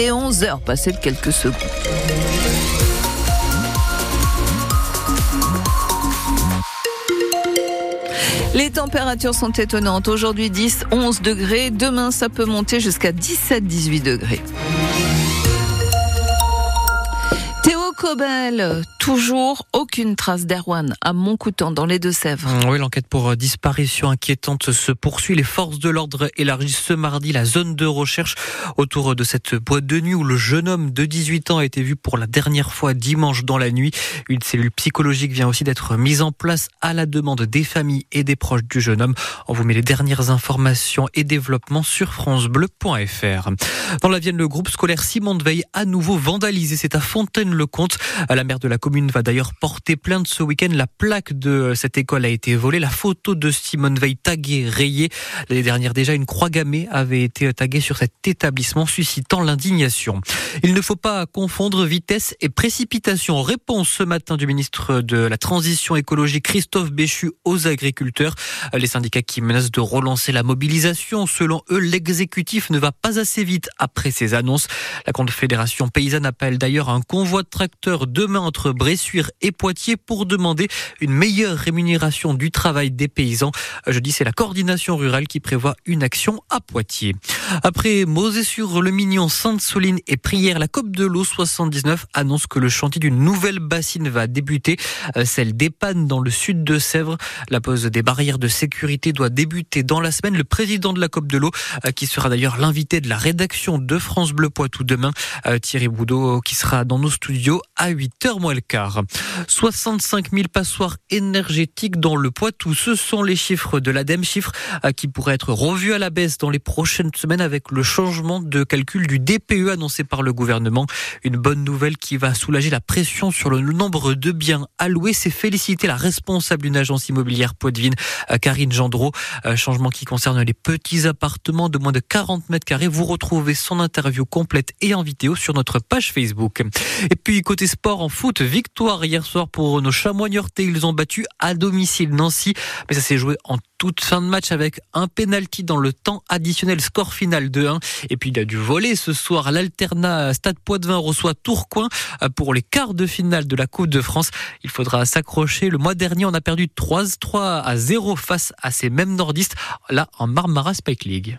Et 11 heures passées de quelques secondes. Les températures sont étonnantes. Aujourd'hui 10, 11 degrés. Demain, ça peut monter jusqu'à 17, 18 degrés. Théo Cobel, toujours aucune trace d'Erwan à Montcoutan dans les Deux-Sèvres. Mmh, oui, l'enquête pour disparition inquiétante se poursuit. Les forces de l'ordre élargissent ce mardi la zone de recherche autour de cette boîte de nuit où le jeune homme de 18 ans a été vu pour la dernière fois dimanche dans la nuit. Une cellule psychologique vient aussi d'être mise en place à la demande des familles et des proches du jeune homme. On vous met les dernières informations et développements sur francebleu.fr. Dans la Vienne, le groupe scolaire Simon de Veille à nouveau vandalisé. C'est à Fontaine-le-Comte. La maire de la commune va d'ailleurs porter plainte ce week-end. La plaque de cette école a été volée. La photo de Simone Veil taguée, rayée. L'année dernière déjà, une croix gammée avait été taguée sur cet établissement, suscitant l'indignation. Il ne faut pas confondre vitesse et précipitation. Réponse ce matin du ministre de la Transition écologique Christophe Béchu aux agriculteurs. Les syndicats qui menacent de relancer la mobilisation. Selon eux, l'exécutif ne va pas assez vite après ces annonces. La Confédération paysanne appelle d'ailleurs un convoi de tracteurs demain entre Bressuire et Poitiers pour demander une meilleure rémunération du travail des paysans. Je dis c'est la coordination rurale qui prévoit une action à Poitiers. Après Mosée sur le Mignon, Sainte-Soline et Prière, la COP de l'eau 79 annonce que le chantier d'une nouvelle bassine va débuter, euh, celle d'Epanne dans le sud de Sèvres. La pose des barrières de sécurité doit débuter dans la semaine. Le président de la COP de l'eau, euh, qui sera d'ailleurs l'invité de la rédaction de France Bleu Poitou demain, euh, Thierry Boudot, qui sera dans nos studios à 8h moins le quart. 65 000 passoires énergétiques dans le Poitou. Ce sont les chiffres de l'ADEME, chiffres euh, qui pourraient être revus à la baisse dans les prochaines semaines avec le changement de calcul du DPE annoncé par le gouvernement. Une bonne nouvelle qui va soulager la pression sur le nombre de biens alloués. C'est féliciter la responsable d'une agence immobilière poitevine, euh, Karine Gendreau. Euh, changement qui concerne les petits appartements de moins de 40 mètres carrés. Vous retrouvez son interview complète et en vidéo sur notre page Facebook. Et puis côté sport en foot, victoire hier soir pour nos chamois. Ils ont battu à domicile Nancy, mais ça s'est joué en toute fin de match avec un penalty dans le temps additionnel, score final 2-1. Et puis il a du voler ce soir. L'Alternat Stade Poitvin reçoit Tourcoing pour les quarts de finale de la Coupe de France. Il faudra s'accrocher. Le mois dernier, on a perdu 3, 3 à 0 face à ces mêmes nordistes, là en Marmara Spike League.